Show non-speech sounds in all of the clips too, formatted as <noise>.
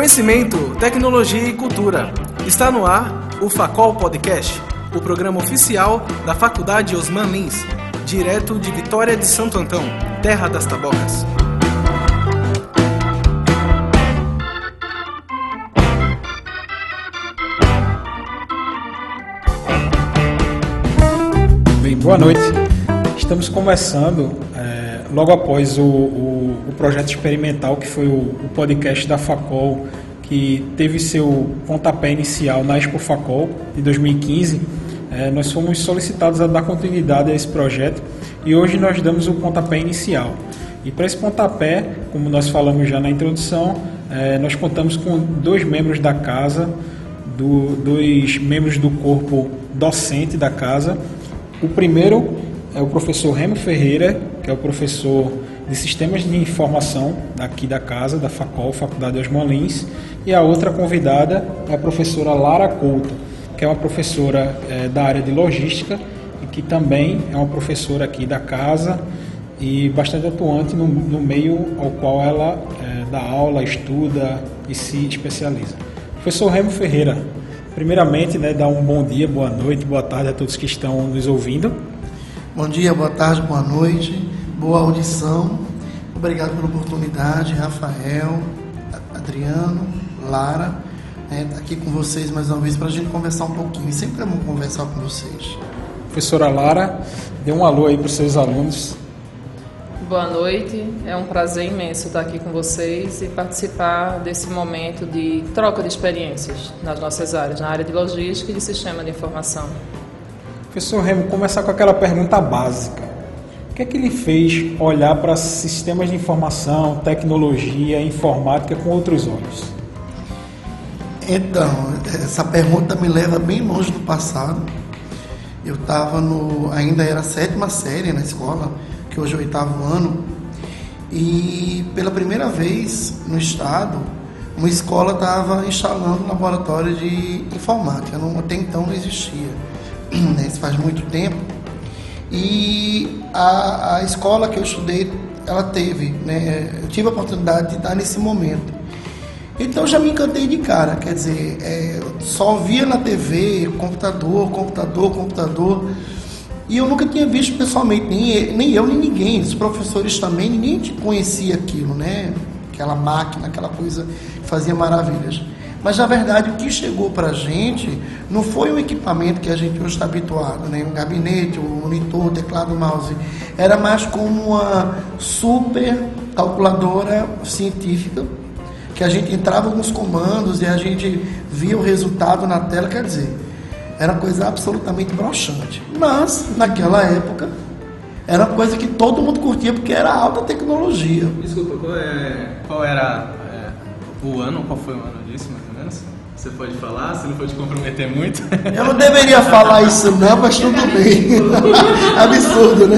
Conhecimento, tecnologia e cultura. Está no ar o Facol Podcast, o programa oficial da Faculdade Osman Lins, direto de Vitória de Santo Antão, terra das tabocas. Bem, boa noite. Estamos começando logo após o, o, o, projeto experimental que foi o, o, podcast da Facol, que teve seu pontapé inicial na Expo Facol de 2015. É, nós fomos solicitados a dar continuidade a esse projeto e hoje nós damos o pontapé inicial. E para esse pontapé, como nós falamos já na introdução, é, nós contamos com dois membros da casa, do, dois membros do corpo docente da casa o primeiro é o professor Remo Ferreira, que é o professor de Sistemas de Informação daqui da casa, da FACOL, Faculdade Osmolins, Lins, e a outra convidada é a professora Lara Couto, que é uma professora é, da área de logística e que também é uma professora aqui da casa e bastante atuante no, no meio ao qual ela é, dá aula, estuda e se especializa. Professor Remo Ferreira, Primeiramente, né, dar um bom dia, boa noite, boa tarde a todos que estão nos ouvindo. Bom dia, boa tarde, boa noite, boa audição. Obrigado pela oportunidade, Rafael, Adriano, Lara, né, tá aqui com vocês mais uma vez para a gente conversar um pouquinho. Sempre é bom conversar com vocês. Professora Lara, dê um alô aí para os seus alunos. Boa noite, é um prazer imenso estar aqui com vocês e participar desse momento de troca de experiências nas nossas áreas, na área de logística e de sistema de informação. Professor Remo, começar com aquela pergunta básica. O que é que ele fez olhar para sistemas de informação, tecnologia, informática com outros olhos? Então, essa pergunta me leva bem longe do passado. Eu estava no. ainda era a sétima série na escola que hoje é o oitavo ano, e pela primeira vez no estado, uma escola estava instalando um laboratório de informática, não, até então não existia, <clears throat> né? isso faz muito tempo. E a, a escola que eu estudei, ela teve, né? eu tive a oportunidade de estar nesse momento. Então já me encantei de cara, quer dizer, é, só via na TV, computador, computador, computador. E eu nunca tinha visto pessoalmente, nem, nem eu, nem ninguém, os professores também, ninguém conhecia aquilo, né? Aquela máquina, aquela coisa que fazia maravilhas. Mas na verdade o que chegou para a gente não foi o equipamento que a gente hoje está habituado, né? um gabinete, um monitor, um teclado, um mouse. Era mais como uma super calculadora científica que a gente entrava alguns comandos e a gente via o resultado na tela, quer dizer, era coisa absolutamente broxante. Mas, naquela época, era coisa que todo mundo curtia porque era alta tecnologia. Desculpa, qual, é, qual era é, o ano? Qual foi o ano Você pode falar, você não pode comprometer muito? Eu não deveria falar isso não, mas tudo bem. <laughs> Absurdo, né?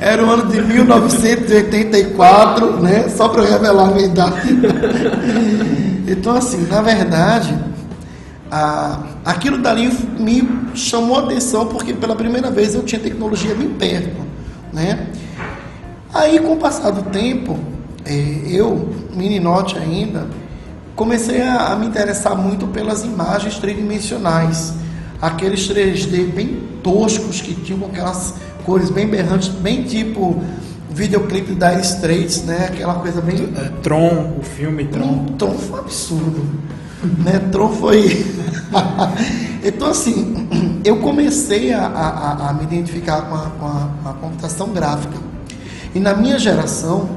Era o ano de 1984, né? Só para revelar a minha idade. Então, assim, na verdade, a, aquilo dali me chamou a atenção porque pela primeira vez eu tinha tecnologia bem perto, né? Aí com o passar do tempo, é, eu, meninote ainda, comecei a, a, me interessar muito pelas imagens tridimensionais, aqueles 3D bem toscos que tinham aquelas cores bem berrantes, bem tipo videoclipe da Straits, né? Aquela coisa bem. É, Tron, o filme Tron. Um, Tron foi um absurdo. né? Tron foi. <laughs> então, assim, eu comecei a, a, a me identificar com a, com, a, com a computação gráfica. E na minha geração,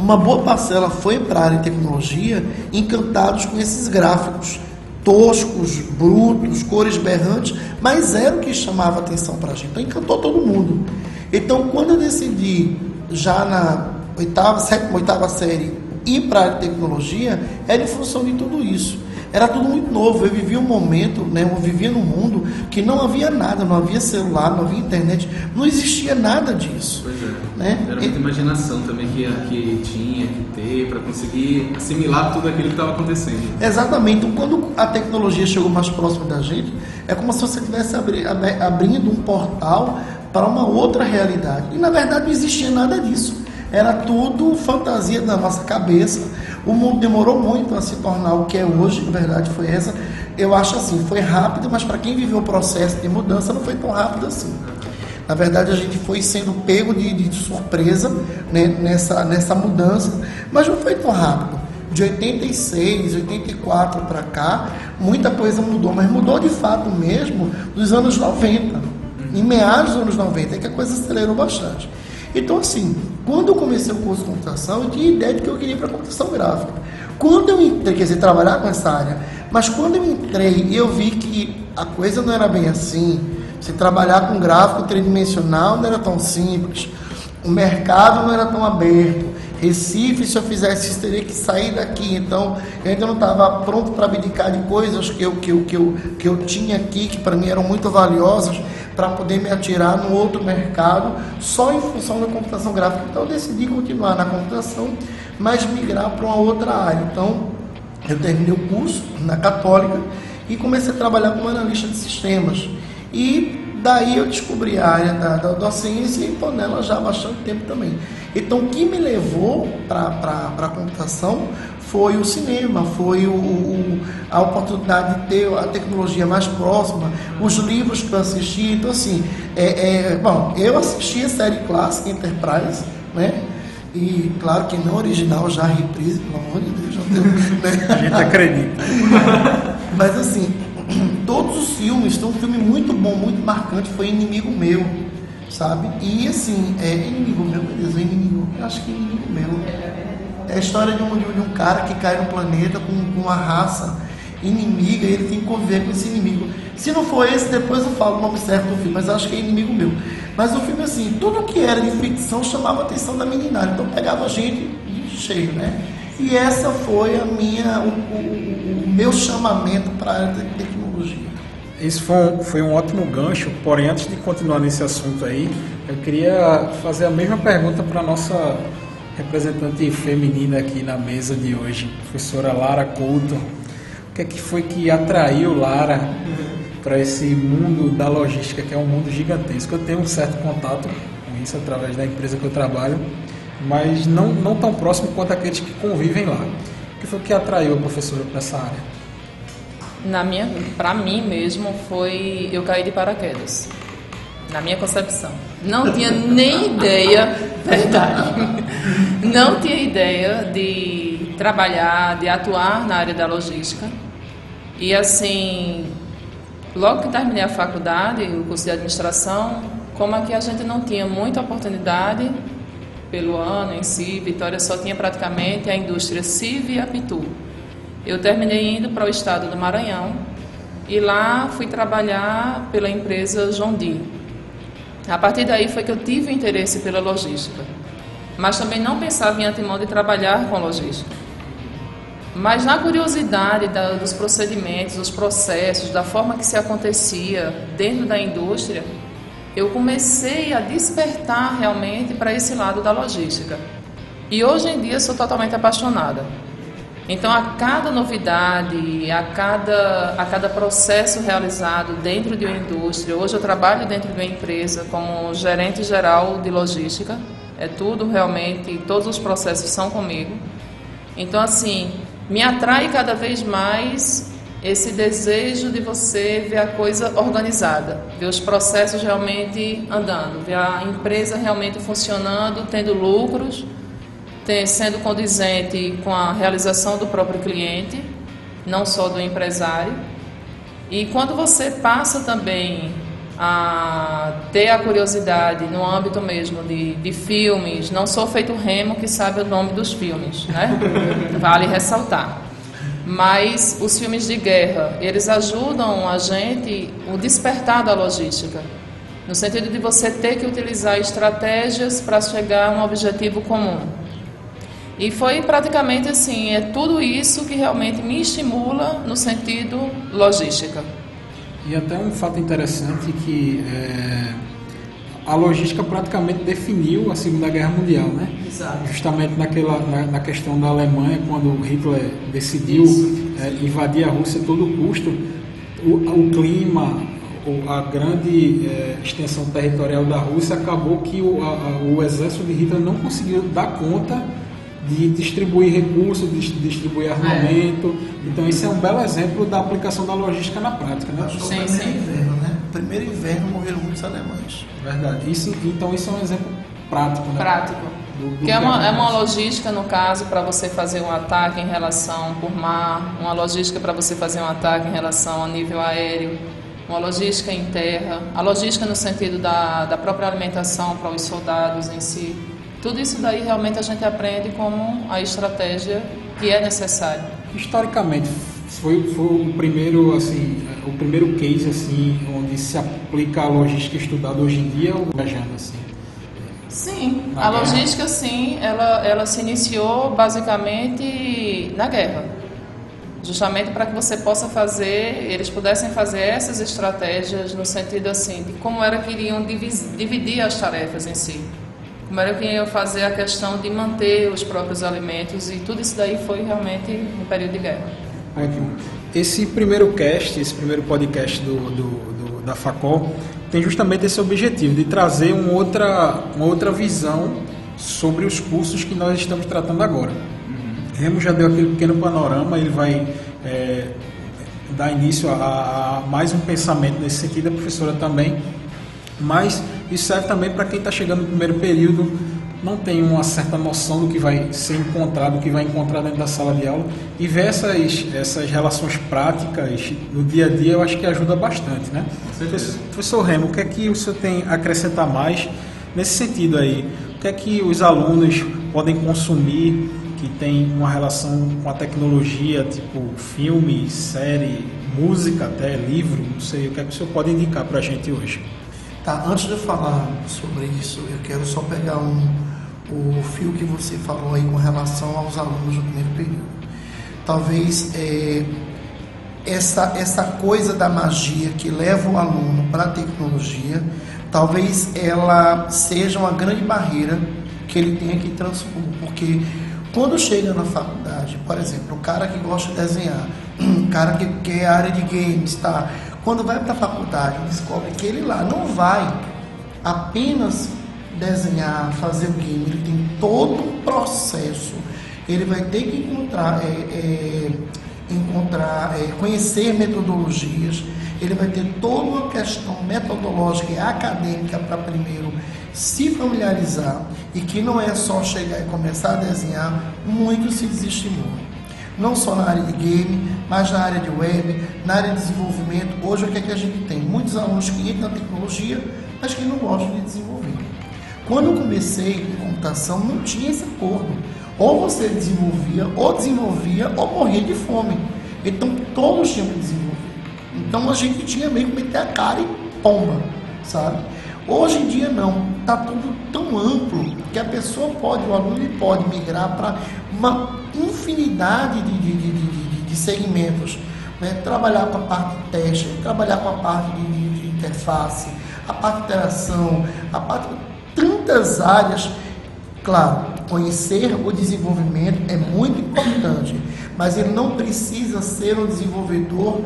uma boa parcela foi para a área de tecnologia encantados com esses gráficos toscos, brutos, cores berrantes, mas era o que chamava atenção para a gente. Então encantou todo mundo. Então quando eu decidi, já na oitava, sétima, oitava série, ir para a área de tecnologia, era em função de tudo isso. Era tudo muito novo. Eu vivia um momento, né, eu vivia num mundo que não havia nada, não havia celular, não havia internet, não existia nada disso. Pois é. Né? Era muita imaginação também que, que tinha que ter para conseguir assimilar tudo aquilo que estava acontecendo. Exatamente. Então, quando a tecnologia chegou mais próximo da gente, é como se você estivesse abri abrindo um portal para uma outra realidade. E na verdade não existia nada disso. Era tudo fantasia da nossa cabeça O mundo demorou muito a se tornar o que é hoje, na verdade foi essa. Eu acho assim, foi rápido, mas para quem viveu o processo de mudança não foi tão rápido assim. Na verdade, a gente foi sendo pego de, de surpresa né, nessa, nessa mudança, mas não foi tão rápido. De 86, 84 para cá, muita coisa mudou, mas mudou de fato mesmo dos anos 90. Em meados dos anos 90 é que a coisa acelerou bastante. Então, assim, quando eu comecei o curso de computação, eu tinha ideia de que eu queria para computação gráfica. Quando eu entrei, quer dizer, trabalhar com essa área, mas quando eu entrei e eu vi que a coisa não era bem assim, se trabalhar com gráfico tridimensional não era tão simples, o mercado não era tão aberto. Recife, se eu fizesse isso, teria que sair daqui. Então, eu ainda não estava pronto para abdicar de coisas que eu, que eu, que eu, que eu tinha aqui, que para mim eram muito valiosas, para poder me atirar no outro mercado, só em função da computação gráfica. Então, eu decidi continuar na computação, mas migrar para uma outra área. Então, eu terminei o curso na Católica e comecei a trabalhar como analista de sistemas. E daí eu descobri a área da, da docência e estou nela já há bastante tempo também. Então, o que me levou para a computação foi o cinema, foi o, o, a oportunidade de ter a tecnologia mais próxima, os livros que eu assisti. Então, assim, é, é, bom, eu assisti a série clássica Enterprise, né? E claro que não original, já reprise, pelo amor de Deus, não né? A gente acredita. <laughs> Mas assim, todos os filmes, tem um filme muito bom, muito marcante, foi Inimigo Meu sabe? E assim, é inimigo meu, beleza, é inimigo, eu acho que é inimigo meu. É a história de um, de um cara que cai no planeta com, com uma raça inimiga e ele tem que conviver com esse inimigo. Se não for esse, depois eu falo o nome certo do filme, mas acho que é inimigo meu. Mas o filme, assim, tudo que era de ficção chamava a atenção da meninada, então pegava a gente cheio, né? E essa foi a minha, o, o, o meu chamamento para a área de. Isso foi um, foi um ótimo gancho, porém, antes de continuar nesse assunto aí, eu queria fazer a mesma pergunta para a nossa representante feminina aqui na mesa de hoje, professora Lara Couto. O que é que foi que atraiu Lara para esse mundo da logística, que é um mundo gigantesco? Eu tenho um certo contato com isso através da empresa que eu trabalho, mas não, não tão próximo quanto aqueles que convivem lá. O que foi que atraiu a professora para essa área? Na minha, para mim mesmo foi eu caí de paraquedas. Na minha concepção. Não tinha nem <laughs> ideia, verdade. Não tinha ideia de trabalhar, de atuar na área da logística. E assim, logo que terminei a faculdade, o curso de administração, como aqui a gente não tinha muita oportunidade pelo ano em si, Vitória só tinha praticamente a indústria CIV e a Pitu. Eu terminei indo para o estado do Maranhão e lá fui trabalhar pela empresa Deere. A partir daí foi que eu tive interesse pela logística, mas também não pensava em antemão de trabalhar com logística. Mas na curiosidade da, dos procedimentos, dos processos, da forma que se acontecia dentro da indústria, eu comecei a despertar realmente para esse lado da logística. E hoje em dia sou totalmente apaixonada. Então, a cada novidade, a cada, a cada processo realizado dentro de uma indústria, hoje eu trabalho dentro de uma empresa como gerente geral de logística, é tudo realmente, todos os processos são comigo. Então, assim, me atrai cada vez mais esse desejo de você ver a coisa organizada, ver os processos realmente andando, ver a empresa realmente funcionando, tendo lucros sendo condizente com a realização do próprio cliente, não só do empresário. E quando você passa também a ter a curiosidade no âmbito mesmo de, de filmes, não sou feito Remo que sabe o nome dos filmes, né? <laughs> Vale ressaltar. Mas os filmes de guerra, eles ajudam a gente o despertar da logística, no sentido de você ter que utilizar estratégias para chegar a um objetivo comum. E foi praticamente assim, é tudo isso que realmente me estimula no sentido logística. E até um fato interessante que é, a logística praticamente definiu a Segunda Guerra Mundial, né? Exato. Justamente naquela, na, na questão da Alemanha, quando Hitler decidiu é, invadir a Rússia a todo custo, o, o clima, a grande é, extensão territorial da Rússia acabou que o, a, o exército de Hitler não conseguiu dar conta de distribuir recursos, de distribuir armamento. É. Então, esse é um belo exemplo da aplicação da logística na prática. Né? Sim, sim. Inverno, né? Primeiro inverno morreram muitos alemães. Verdade. Isso, então, isso é um exemplo prático. Né? Prático. Do, do que é uma, é uma logística, no caso, para você fazer um ataque em relação por mar, uma logística para você fazer um ataque em relação a nível aéreo, uma logística em terra, a logística no sentido da, da própria alimentação para os soldados em si. Tudo isso daí realmente a gente aprende como a estratégia que é necessária. Historicamente, foi, foi o primeiro assim o primeiro case assim onde se aplica a logística estudada hoje em dia ou viajando assim sim na a guerra? logística sim ela ela se iniciou basicamente na guerra justamente para que você possa fazer eles pudessem fazer essas estratégias no sentido assim de como era que iriam dividir as tarefas em si como era que ia fazer a questão de manter os próprios alimentos e tudo isso daí foi realmente no período de guerra. Esse primeiro cast, esse primeiro podcast do, do, do, da Facol tem justamente esse objetivo de trazer uma outra, uma outra visão sobre os cursos que nós estamos tratando agora. Uhum. Remo já deu aquele pequeno panorama, ele vai é, dar início a, a mais um pensamento nesse sentido, a professora também, mas isso serve também para quem está chegando no primeiro período, não tem uma certa noção do que vai ser encontrado, do que vai encontrar dentro da sala de aula e ver essas, essas relações práticas no dia a dia eu acho que ajuda bastante, né? Professor Remo, o que é que o senhor tem a acrescentar mais nesse sentido aí? O que é que os alunos podem consumir que tem uma relação com a tecnologia, tipo filme, série, música até, livro, não sei, o que é que o senhor pode indicar para a gente hoje? Tá, antes de eu falar sobre isso, eu quero só pegar um, o fio que você falou aí com relação aos alunos do primeiro período. Talvez é, essa, essa coisa da magia que leva o aluno para a tecnologia, talvez ela seja uma grande barreira que ele tenha que transpor, porque quando chega na faculdade, por exemplo, o cara que gosta de desenhar, <clears throat> o cara que quer área de games, tá? Quando vai para a faculdade, descobre que ele lá não vai apenas desenhar, fazer o game, ele tem todo um processo. Ele vai ter que encontrar, é, é, encontrar é, conhecer metodologias, ele vai ter toda uma questão metodológica e acadêmica para primeiro se familiarizar e que não é só chegar e começar a desenhar, muito se desestimula não só na área de game, mas na área de web, na área de desenvolvimento. Hoje, o que é que a gente tem? Muitos alunos que entram na tecnologia, mas que não gostam de desenvolver. Quando eu comecei com computação, não tinha esse acordo. Ou você desenvolvia, ou desenvolvia, ou morria de fome. Então, todos tinham que desenvolver. Então, a gente tinha meio que meter a cara e pomba, sabe? Hoje em dia não, está tudo tão amplo que a pessoa pode, o aluno pode migrar para uma infinidade de, de, de, de, de segmentos. Né? Trabalhar com a parte de teste, trabalhar com a parte de, de interface, a parte de interação, a parte tantas áreas. Claro, conhecer o desenvolvimento é muito importante, mas ele não precisa ser um desenvolvedor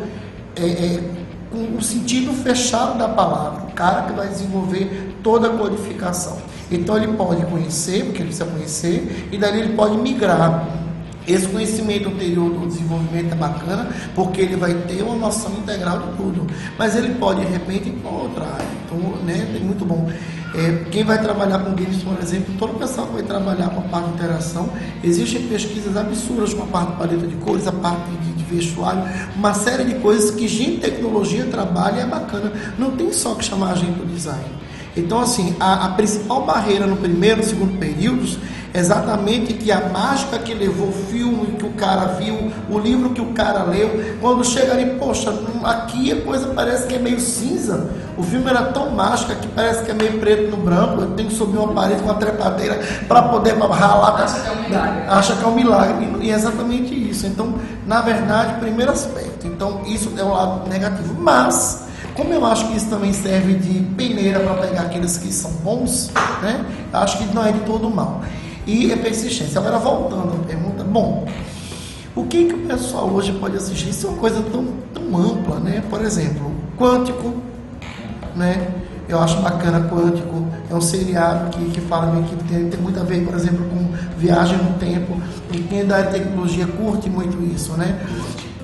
é, é, com o sentido fechado da palavra, o cara que vai desenvolver toda a codificação. Então ele pode conhecer, porque ele precisa conhecer, e dali ele pode migrar. Esse conhecimento anterior do desenvolvimento é bacana, porque ele vai ter uma noção integral de tudo. Mas ele pode, de repente, ir para outra área. Então, né, é muito bom. É, quem vai trabalhar com games, por exemplo, todo o pessoal que vai trabalhar com a parte de interação, existem pesquisas absurdas com a parte de paleta de cores, a parte de de vestuário, uma série de coisas que gente tecnologia trabalha e é bacana. Não tem só que chamar a gente do design. Então, assim, a, a principal barreira no primeiro e segundo períodos exatamente que a mágica que levou o filme que o cara viu, o livro que o cara leu, quando chega ali, poxa, aqui a coisa parece que é meio cinza. O filme era tão mágica que parece que é meio preto no branco. Eu tenho que subir uma parede com uma trepadeira para poder ralar. Acha que é um milagre. Acha que é um milagre. E é exatamente isso. Então, na verdade, primeiro aspecto. Então, isso é um lado negativo. Mas, como eu acho que isso também serve de peneira para pegar aqueles que são bons, né? Acho que não é de todo mal e a persistência. Agora, voltando à pergunta, bom, o que, que o pessoal hoje pode assistir? Isso é uma coisa tão, tão ampla, né? Por exemplo, quântico, né? Eu acho bacana Quântico, é um seriado que, que fala meio que tem, tem muito a ver, por exemplo, com viagem no tempo. E quem é da tecnologia curte muito isso, né?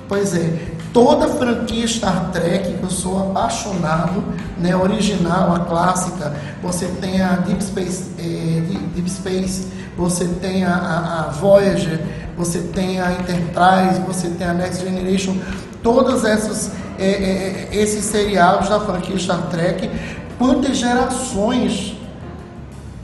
Pois é, toda franquia Star Trek, que eu sou apaixonado, né, original, a clássica, você tem a Deep Space, é, Deep Space você tem a, a, Voyager, você tem a Enterprise, você tem a Next Generation, todos esses, é, é, esses seriados da franquia Star Trek, quantas gerações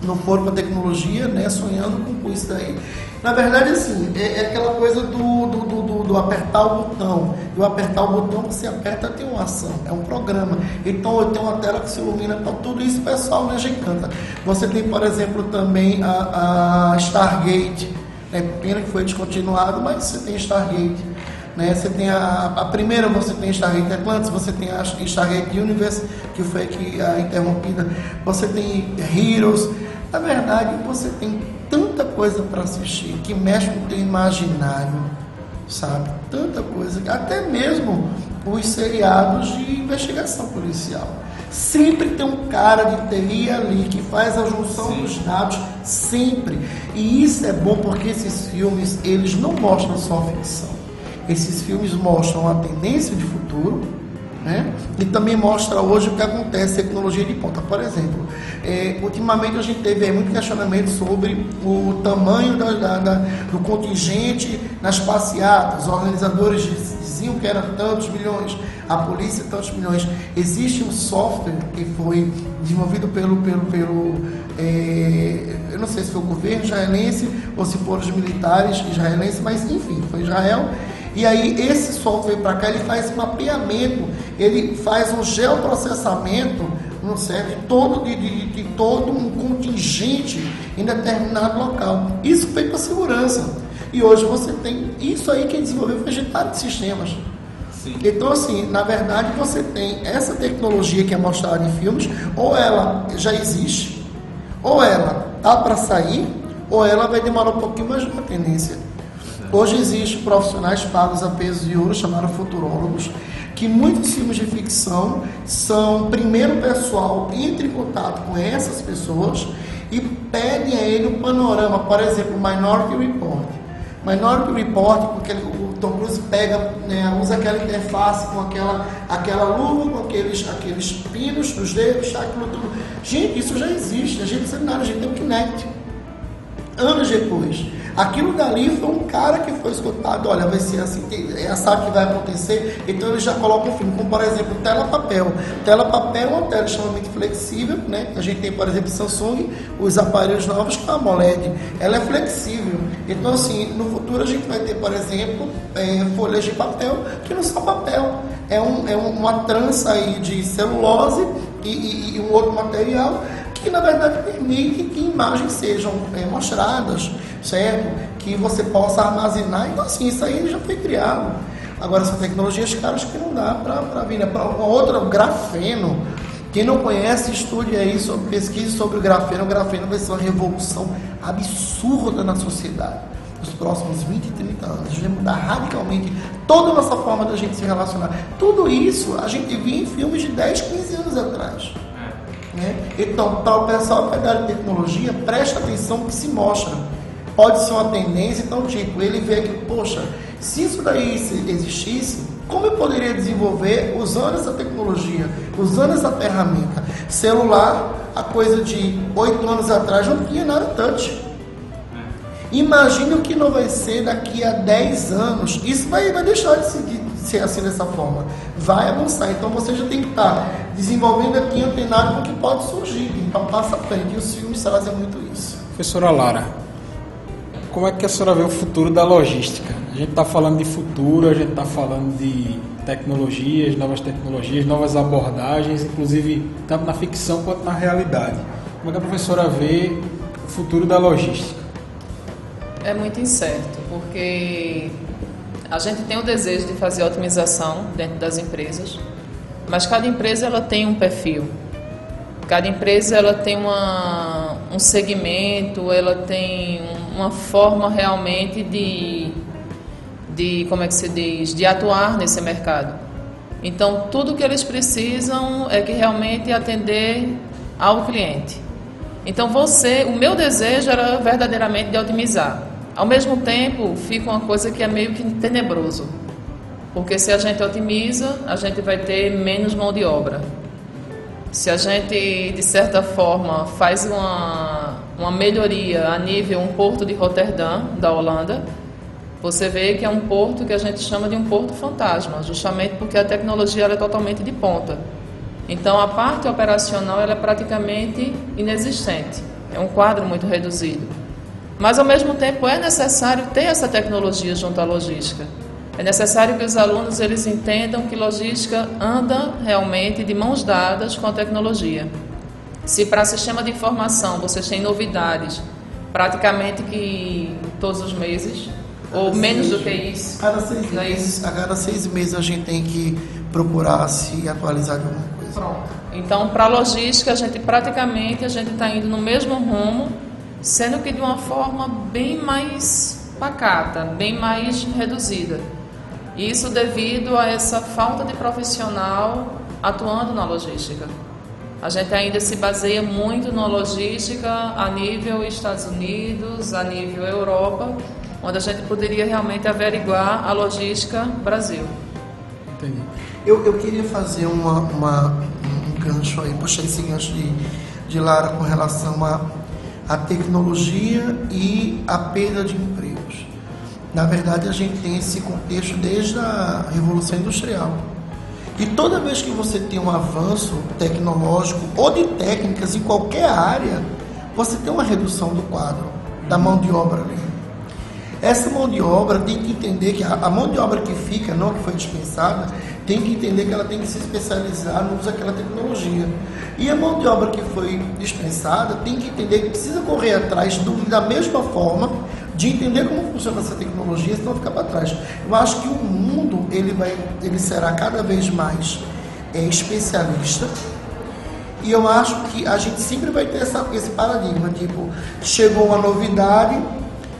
não foram para a tecnologia, né, sonhando com isso daí. Na verdade, assim, é, é aquela coisa do, do, do, do, apertar o botão. E o apertar o botão, você aperta, tem uma ação, é um programa. Então, eu tenho uma tela que se ilumina, então tudo isso, pessoal, né, gente canta. Você tem, por exemplo, também a, a Stargate. É pena que foi descontinuado, mas você tem Stargate. Né? Você tem a, a primeira, você tem Stargate Atlantis, você tem a Stargate Universe, que foi que a interrompida. Você tem Heroes. Na verdade, você tem coisa para assistir que mexe com o teu imaginário, sabe? Tanta coisa, até mesmo os seriados de investigação policial. Sempre tem um cara de TI ali que faz a junção Sim. dos dados, sempre. E isso é bom porque esses filmes, eles não mostram só ficção. Esses filmes mostram a tendência de futuro, né? E também mostra hoje o que acontece tecnologia de ponta. Por exemplo, é, ultimamente a gente teve muito questionamento sobre o tamanho da, da, da, do contingente nas passeatas. Os organizadores diziam que eram tantos milhões, a polícia tantos milhões. Existe um software que foi desenvolvido pelo, pelo, pelo é, eu não sei se foi o governo israelense ou se foram os militares israelenses, mas enfim, foi Israel e aí esse software para cá ele faz mapeamento, ele faz um geoprocessamento não serve todo, de, de, de, todo um contingente em determinado local. Isso feito para segurança. E hoje você tem isso aí que desenvolveu vegetário de sistemas. Sim. Então, assim, na verdade, você tem essa tecnologia que é mostrada em filmes, ou ela já existe, ou ela tá para sair, ou ela vai demorar um pouquinho mais de uma tendência. Hoje existem profissionais pagos a peso de ouro, chamados futurólogos, que muitos filmes de ficção são, primeiro o pessoal entra em contato com essas pessoas e pedem a ele um panorama, por exemplo, Minority Report. Minority Report, porque o Tom Cruise pega, né, usa aquela interface com aquela, aquela luva, com aqueles, aqueles pinos nos dedos, tá, aquilo tudo. Gente, isso já existe, a gente sabe nada, a gente tem o Kinect. Anos depois. Aquilo dali foi um cara que foi escutado, olha, vai ser assim, é sabe que vai acontecer, então ele já coloca um filme, como por exemplo, tela papel. Tela papel é uma tela extremamente flexível, né? A gente tem, por exemplo, Samsung, os aparelhos novos com a AMOLED, ela é flexível. Então, assim, no futuro a gente vai ter, por exemplo, é, folhas de papel que não são papel, é, um, é uma trança aí de celulose e, e, e um outro material que na verdade permite que imagens sejam é, mostradas, certo? Que você possa armazenar. Então, assim, isso aí já foi criado. Agora, são tecnologias caras que não dá para vir. Né? Para outra, o grafeno. Quem não conhece, estude aí, sobre, pesquise sobre o grafeno. O grafeno vai ser uma revolução absurda na sociedade. Nos próximos 20, 30 anos. A gente vai mudar radicalmente toda a nossa forma da gente se relacionar. Tudo isso a gente via em filmes de 10, 15 anos atrás. Né? Então, para o pessoal que é da tecnologia, presta atenção que se mostra. Pode ser uma tendência, então, tipo, ele vê que, poxa, se isso daí existisse, como eu poderia desenvolver usando essa tecnologia, usando essa ferramenta? Celular, a coisa de oito anos atrás não tinha nada touch. Imagine o que não vai ser daqui a 10 anos. Isso vai, vai deixar de ser assim dessa forma. Vai avançar. Então você já tem que estar desenvolvendo aqui antenado com o que pode surgir. Então passa a frente. E os filmes trazem muito isso. Professora Lara, como é que a senhora vê o futuro da logística? A gente está falando de futuro, a gente está falando de tecnologias, novas tecnologias, novas abordagens, inclusive tanto na ficção quanto na realidade. Como é que a professora vê o futuro da logística? É muito incerto, porque a gente tem o desejo de fazer otimização dentro das empresas, mas cada empresa ela tem um perfil. Cada empresa ela tem uma, um segmento, ela tem uma forma realmente de, de como é que se diz, de atuar nesse mercado. Então, tudo que eles precisam é que realmente atender ao cliente. Então, você, o meu desejo era verdadeiramente de otimizar. Ao mesmo tempo, fica uma coisa que é meio que tenebroso. Porque se a gente otimiza, a gente vai ter menos mão de obra. Se a gente, de certa forma, faz uma, uma melhoria a nível um porto de Roterdã, da Holanda, você vê que é um porto que a gente chama de um porto fantasma, justamente porque a tecnologia é totalmente de ponta. Então a parte operacional é praticamente inexistente, é um quadro muito reduzido. Mas ao mesmo tempo é necessário ter essa tecnologia junto à logística. É necessário que os alunos eles entendam que logística anda realmente de mãos dadas com a tecnologia. Se para sistema de informação vocês têm novidades praticamente que todos os meses, ou menos do que isso. Cada seis não é meses, a cada seis meses a gente tem que procurar se atualizar de alguma coisa. Pronto. Então, para logística, a gente praticamente a gente está indo no mesmo rumo, sendo que de uma forma bem mais pacata, bem mais reduzida. Isso devido a essa falta de profissional atuando na logística. A gente ainda se baseia muito na logística a nível Estados Unidos, a nível Europa, onde a gente poderia realmente averiguar a logística Brasil. Entendi. Eu, eu queria fazer uma, uma, um gancho aí, puxar esse gancho de, de Lara com relação à a, a tecnologia e a perda de empregos. Na verdade, a gente tem esse contexto desde a Revolução Industrial. E toda vez que você tem um avanço tecnológico ou de técnicas em qualquer área, você tem uma redução do quadro, da mão de obra ali. Essa mão de obra tem que entender que a, mão de obra que fica, não que foi dispensada, tem que entender que ela tem que se especializar no uso daquela tecnologia. E a mão de obra que foi dispensada tem que entender que precisa correr atrás do, da mesma forma de entender como funciona essa tecnologia, senão ficar para trás. Eu acho que o mundo ele vai, ele será cada vez mais é, especialista. E eu acho que a gente sempre vai ter essa, esse paradigma, tipo, chegou uma novidade,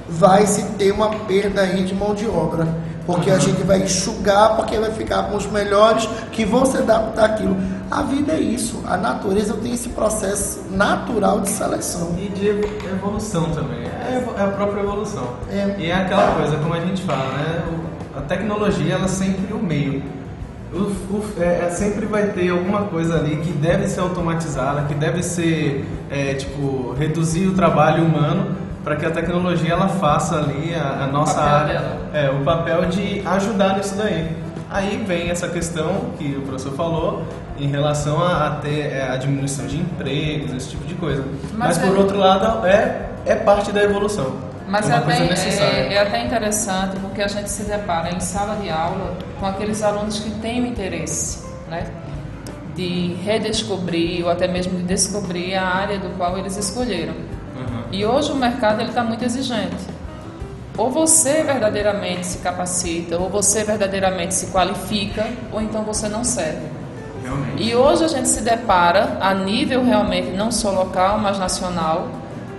vai se ter uma perda aí de mão de obra. Porque a gente vai enxugar, porque vai ficar com os melhores que vão se adaptar àquilo. A vida é isso. A natureza tem esse processo natural de seleção. E de evolução também. É, é a própria evolução. É. E é aquela coisa, como a gente fala, né? A tecnologia, ela é sempre o meio. O, o, é, é, sempre vai ter alguma coisa ali que deve ser automatizada, que deve ser, é, tipo, reduzir o trabalho humano para que a tecnologia ela faça ali a, a nossa área, é, o papel de ajudar nisso daí. Aí vem essa questão que o professor falou em relação a, a ter é, a diminuição de empregos, esse tipo de coisa. Mas, Mas por é... outro lado, é, é parte da evolução. Mas é até, é, é, até interessante porque a gente se depara em sala de aula com aqueles alunos que têm o interesse, né? De redescobrir ou até mesmo de descobrir a área do qual eles escolheram. E hoje o mercado está muito exigente. Ou você verdadeiramente se capacita, ou você verdadeiramente se qualifica, ou então você não serve. Realmente. E hoje a gente se depara, a nível realmente não só local, mas nacional,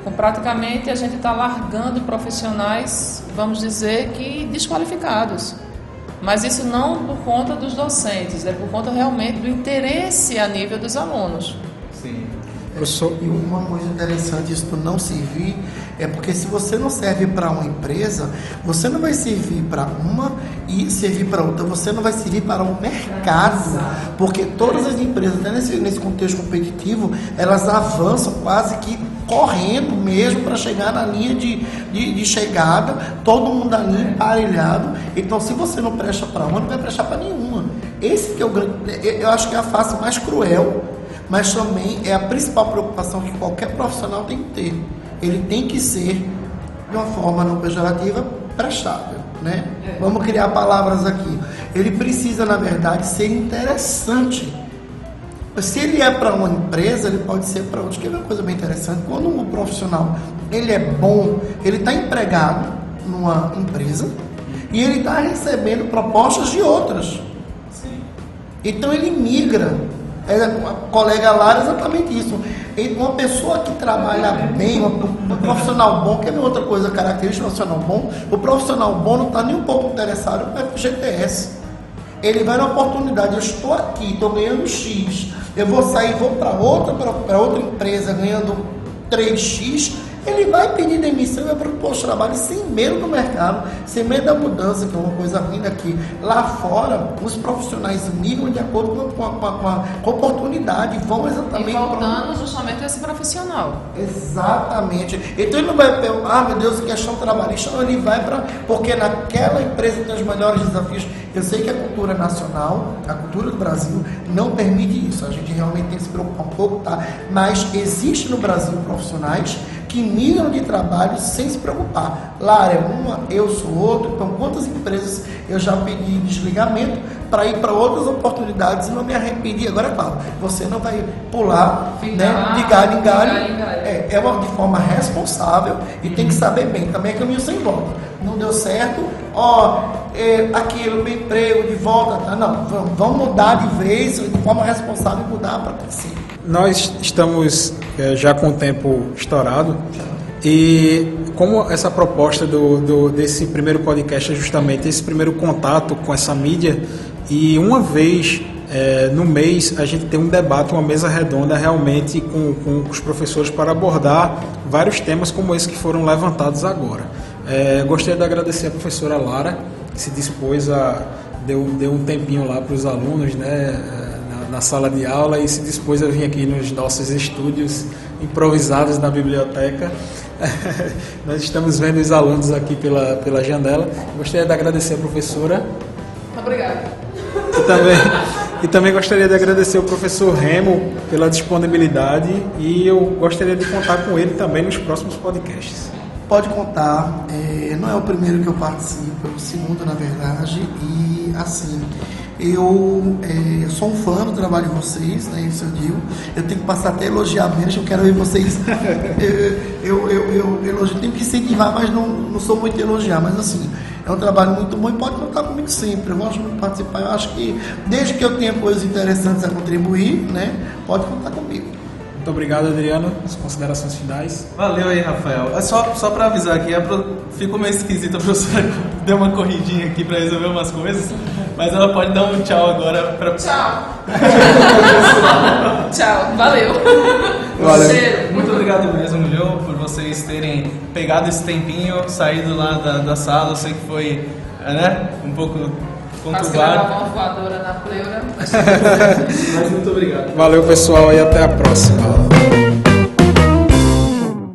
com praticamente a gente está largando profissionais, vamos dizer que desqualificados. Mas isso não por conta dos docentes, é por conta realmente do interesse a nível dos alunos. Eu sou... E uma coisa interessante isso não servir é porque se você não serve para uma empresa, você não vai servir para uma e servir para outra, você não vai servir para o um mercado. Porque todas as empresas, até nesse, nesse contexto competitivo, elas avançam quase que correndo mesmo para chegar na linha de, de, de, chegada, todo mundo ali emparelhado. Então, se você não presta para uma, não vai prestar para nenhuma. Esse que é o grande. Eu acho que é a face mais cruel mas também é a principal preocupação que qualquer profissional tem que ter. Ele tem que ser, de uma forma não pejorativa, prestável. Né? É. Vamos criar palavras aqui. Ele precisa, na verdade, ser interessante. Se ele é para uma empresa, ele pode ser para outra. Que é uma coisa bem interessante. Quando um profissional ele é bom, ele está empregado numa empresa e ele está recebendo propostas de outras. Sim. Então ele migra a colega Lara, exatamente isso. Uma pessoa que trabalha bem, um profissional bom, quer ver outra coisa característica do profissional bom? O profissional bom não está nem um pouco interessado com o FGTS. Ele vai na oportunidade, eu estou aqui, estou ganhando X, eu vou sair, vou para outra, outra empresa ganhando 3X, ele vai pedir demissão e vai propor os trabalhos sem medo do mercado, sem medo da mudança, que é uma coisa linda aqui. Lá fora, os profissionais migram de acordo com a, com a, com a, com a oportunidade, vão exatamente. E voltando pra... justamente esse profissional. Exatamente. Então ele não vai perguntar, ah, meu Deus, questão trabalhista, não, ele vai para. Porque naquela empresa tem os melhores desafios. Eu sei que a cultura nacional, a cultura do Brasil, não permite isso. A gente realmente tem que se preocupar um pouco, tá? Mas existe no Brasil profissionais que migram de trabalho sem se preocupar. Lara é uma, eu sou outra. Então, quantas empresas eu já pedi desligamento para ir para outras oportunidades e não me arrependi. Agora, é claro, você não vai pular né, de galho em galho. É, é uma de forma responsável e tem que saber bem. Também é caminho sem volta. Não deu certo, ó, é, aquilo, meu emprego de volta. Tá? Não, vamos, vamos mudar de vez, de forma responsável e mudar para crescer. Nós estamos já com o tempo estourado e como essa proposta do, do, desse primeiro podcast é justamente esse primeiro contato com essa mídia e uma vez é, no mês a gente tem um debate, uma mesa redonda realmente com, com os professores para abordar vários temas como esse que foram levantados agora. É, gostaria de agradecer a professora Lara, que se dispôs a. deu, deu um tempinho lá para os alunos, né? Na, sala de aula e se dispôs a vir aqui nos nossos estúdios improvisados na biblioteca. <laughs> Nós estamos vendo os alunos aqui pela, pela janela. Gostaria de agradecer a professora. Obrigada. E também, e também gostaria de agradecer o professor Remo pela disponibilidade e eu gostaria de contar com ele também nos próximos podcasts. Pode contar, é, não é o primeiro que eu participo, é o segundo na verdade, e assim, eu é, sou um fã do trabalho de vocês, né, isso eu digo, eu tenho que passar até elogiar mesmo, eu quero ver vocês, <laughs> eu, eu, eu, eu elogio, tenho que incentivar, mas não, não sou muito elogiar, mas assim, é um trabalho muito bom e pode contar comigo sempre, eu gosto muito de participar, eu acho que desde que eu tenha coisas interessantes a contribuir, né, pode contar comigo. Muito obrigado, Adriano. As considerações finais. Valeu aí, Rafael. É só, só para avisar aqui, é pro... ficou meio esquisito a professora <laughs> deu uma corridinha aqui para resolver umas coisas, mas ela pode dar um tchau agora para Tchau. <laughs> tchau. Valeu. Valeu. Muito obrigado mesmo, viu, por vocês terem pegado esse tempinho, saído lá da, da sala. Eu sei que foi, né, um pouco conturbado. uma voadora na pleura. <laughs> Mas muito obrigado. Valeu, pessoal, e até a próxima.